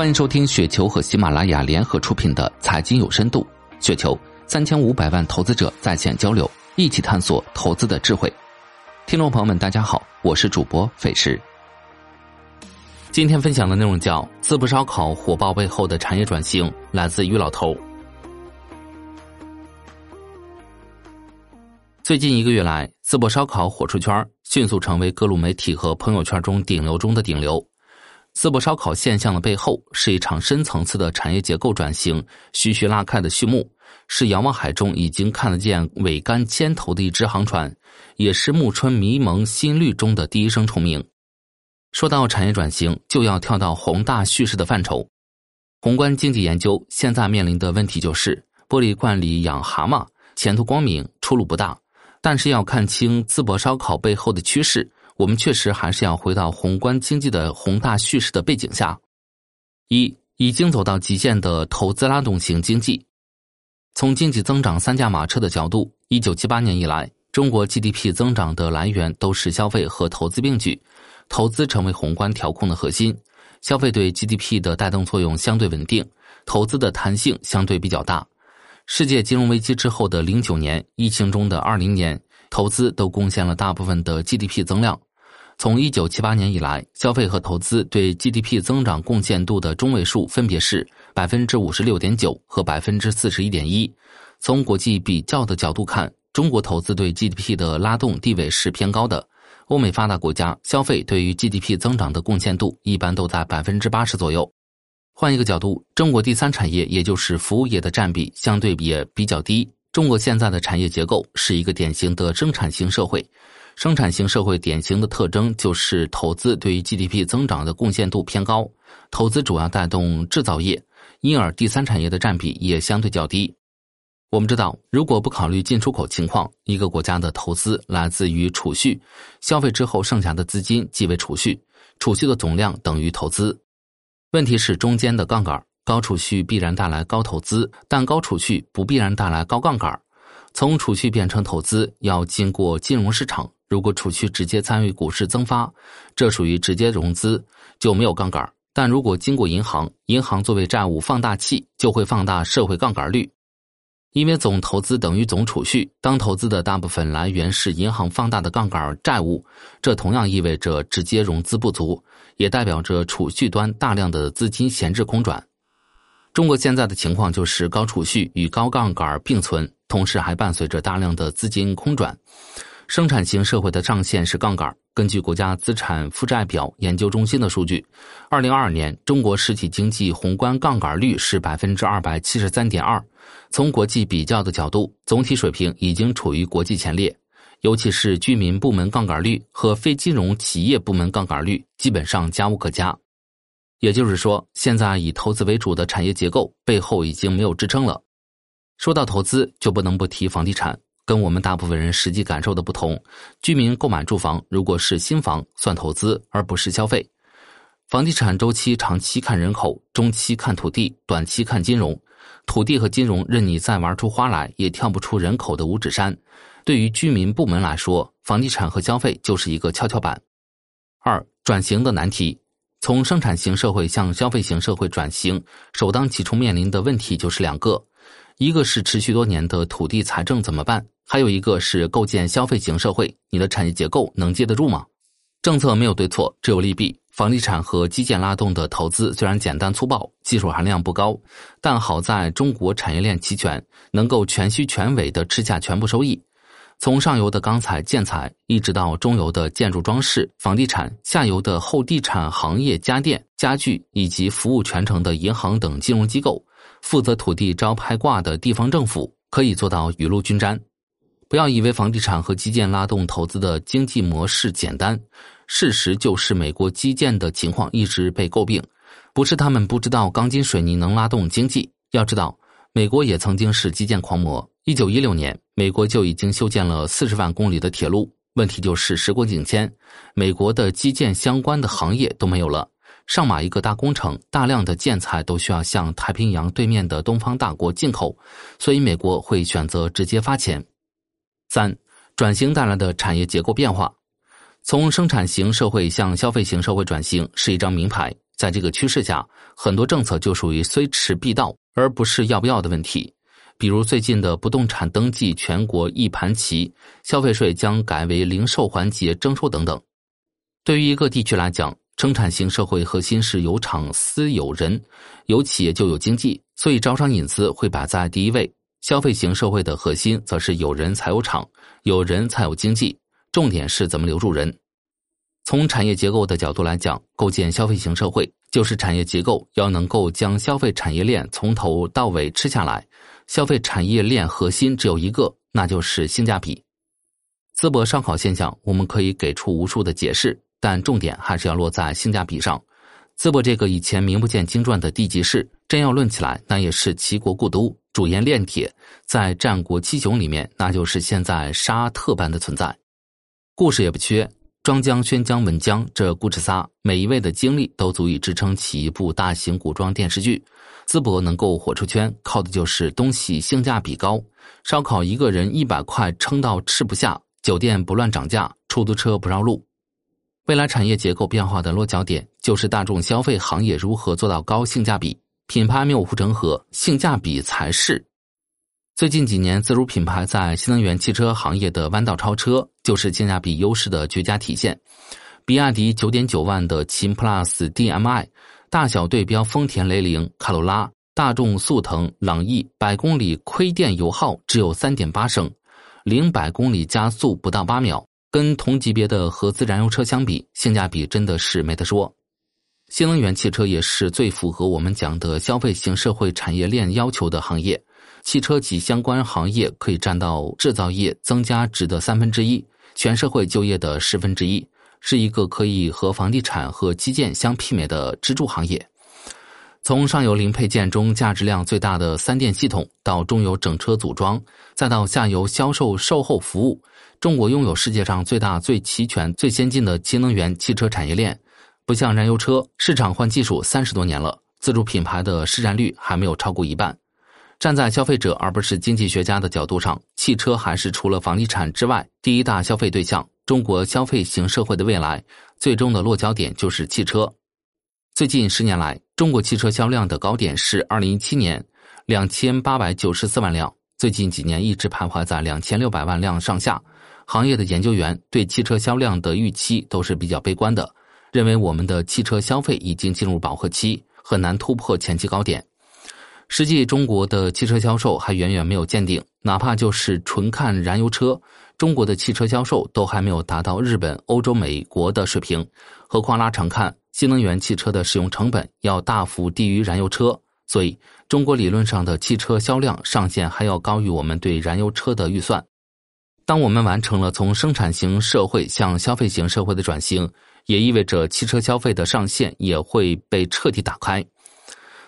欢迎收听雪球和喜马拉雅联合出品的《财经有深度》，雪球三千五百万投资者在线交流，一起探索投资的智慧。听众朋友们，大家好，我是主播费时。今天分享的内容叫“淄博烧烤火爆背后的产业转型”，来自于老头。最近一个月来，淄博烧烤火出圈，迅速成为各路媒体和朋友圈中顶流中的顶流。淄博烧烤现象的背后，是一场深层次的产业结构转型，徐徐拉开的序幕，是遥望海中已经看得见桅杆牵头的一只航船，也是暮春迷蒙新绿中的第一声虫鸣。说到产业转型，就要跳到宏大叙事的范畴。宏观经济研究现在面临的问题就是：玻璃罐里养蛤蟆，前途光明，出路不大。但是要看清淄博烧烤背后的趋势。我们确实还是要回到宏观经济的宏大叙事的背景下。一已经走到极限的投资拉动型经济，从经济增长三驾马车的角度，一九七八年以来，中国 GDP 增长的来源都是消费和投资并举，投资成为宏观调控的核心。消费对 GDP 的带动作用相对稳定，投资的弹性相对比较大。世界金融危机之后的零九年，疫情中的二零年，投资都贡献了大部分的 GDP 增量。从一九七八年以来，消费和投资对 GDP 增长贡献度的中位数分别是百分之五十六点九和百分之四十一点一。从国际比较的角度看，中国投资对 GDP 的拉动地位是偏高的。欧美发达国家消费对于 GDP 增长的贡献度一般都在百分之八十左右。换一个角度，中国第三产业也就是服务业的占比相对也比较低。中国现在的产业结构是一个典型的生产型社会。生产型社会典型的特征就是投资对于 GDP 增长的贡献度偏高，投资主要带动制造业，因而第三产业的占比也相对较低。我们知道，如果不考虑进出口情况，一个国家的投资来自于储蓄，消费之后剩下的资金即为储蓄，储蓄的总量等于投资。问题是中间的杠杆，高储蓄必然带来高投资，但高储蓄不必然带来高杠杆。从储蓄变成投资要经过金融市场。如果储蓄直接参与股市增发，这属于直接融资，就没有杠杆；但如果经过银行，银行作为债务放大器，就会放大社会杠杆率。因为总投资等于总储蓄，当投资的大部分来源是银行放大的杠杆债务，这同样意味着直接融资不足，也代表着储蓄端大量的资金闲置空转。中国现在的情况就是高储蓄与高杠杆并存，同时还伴随着大量的资金空转。生产型社会的上限是杠杆。根据国家资产负债表研究中心的数据，二零二二年中国实体经济宏观杠杆率是百分之二百七十三点二。从国际比较的角度，总体水平已经处于国际前列。尤其是居民部门杠杆率和非金融企业部门杠杆率基本上加无可加。也就是说，现在以投资为主的产业结构背后已经没有支撑了。说到投资，就不能不提房地产。跟我们大部分人实际感受的不同，居民购买住房如果是新房算投资而不是消费。房地产周期长期看人口，中期看土地，短期看金融。土地和金融任你再玩出花来，也跳不出人口的五指山。对于居民部门来说，房地产和消费就是一个跷跷板。二转型的难题，从生产型社会向消费型社会转型，首当其冲面临的问题就是两个，一个是持续多年的土地财政怎么办？还有一个是构建消费型社会，你的产业结构能接得住吗？政策没有对错，只有利弊。房地产和基建拉动的投资虽然简单粗暴，技术含量不高，但好在中国产业链齐全，能够全虚全尾的吃下全部收益。从上游的钢材、建材，一直到中游的建筑装饰、房地产，下游的后地产行业、家电、家具以及服务全程的银行等金融机构，负责土地招拍挂的地方政府，可以做到雨露均沾。不要以为房地产和基建拉动投资的经济模式简单，事实就是美国基建的情况一直被诟病，不是他们不知道钢筋水泥能拉动经济。要知道，美国也曾经是基建狂魔。一九一六年，美国就已经修建了四十万公里的铁路。问题就是时过境迁，美国的基建相关的行业都没有了。上马一个大工程，大量的建材都需要向太平洋对面的东方大国进口，所以美国会选择直接发钱。三、转型带来的产业结构变化，从生产型社会向消费型社会转型是一张名牌，在这个趋势下，很多政策就属于虽迟必到，而不是要不要的问题。比如最近的不动产登记全国一盘棋，消费税将改为零售环节征收等等。对于一个地区来讲，生产型社会核心是有厂私有人，有企业就有经济，所以招商引资会摆在第一位。消费型社会的核心则是有人才有厂，有人才有经济，重点是怎么留住人。从产业结构的角度来讲，构建消费型社会，就是产业结构要能够将消费产业链从头到尾吃下来。消费产业链核心只有一个，那就是性价比。淄博烧烤现象，我们可以给出无数的解释，但重点还是要落在性价比上。淄博这个以前名不见经传的地级市，真要论起来，那也是齐国故都，主盐炼铁，在战国七雄里面，那就是现在沙特般的存在。故事也不缺，庄姜、宣姜、文姜这故事仨，每一位的经历都足以支撑起一部大型古装电视剧。淄博能够火出圈，靠的就是东西性价比高。烧烤一个人一百块，撑到吃不下；酒店不乱涨价，出租车不绕路。未来产业结构变化的落脚点，就是大众消费行业如何做到高性价比。品牌没有护城河，性价比才是。最近几年，自主品牌在新能源汽车行业的弯道超车，就是性价比优势的绝佳体现。比亚迪九点九万的秦 PLUS DM-i。大小对标丰田雷凌、卡罗拉、大众速腾、朗逸，百公里亏电油耗只有三点八升，零百公里加速不到八秒，跟同级别的合资燃油车相比，性价比真的是没得说。新能源汽车也是最符合我们讲的消费型社会产业链要求的行业，汽车及相关行业可以占到制造业增加值的三分之一，全社会就业的十分之一。是一个可以和房地产和基建相媲美的支柱行业。从上游零配件中价值量最大的三电系统，到中游整车组装，再到下游销售售后服务，中国拥有世界上最大、最齐全、最先进的新能源汽车产业链。不像燃油车，市场换技术三十多年了，自主品牌的市占率还没有超过一半。站在消费者而不是经济学家的角度上，汽车还是除了房地产之外第一大消费对象。中国消费型社会的未来，最终的落脚点就是汽车。最近十年来，中国汽车销量的高点是二零一七年两千八百九十四万辆，最近几年一直徘徊在两千六百万辆上下。行业的研究员对汽车销量的预期都是比较悲观的，认为我们的汽车消费已经进入饱和期，很难突破前期高点。实际中国的汽车销售还远远没有见顶，哪怕就是纯看燃油车，中国的汽车销售都还没有达到日本、欧洲、美国的水平。何况拉长看，新能源汽车的使用成本要大幅低于燃油车，所以中国理论上的汽车销量上限还要高于我们对燃油车的预算。当我们完成了从生产型社会向消费型社会的转型，也意味着汽车消费的上限也会被彻底打开。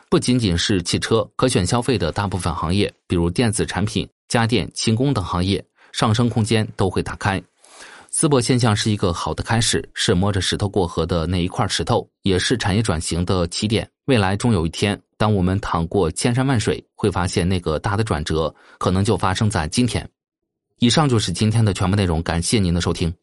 不仅仅是汽车，可选消费的大部分行业，比如电子产品、家电、轻工等行业，上升空间都会打开。淄博现象是一个好的开始，是摸着石头过河的那一块石头，也是产业转型的起点。未来终有一天，当我们淌过千山万水，会发现那个大的转折可能就发生在今天。以上就是今天的全部内容，感谢您的收听。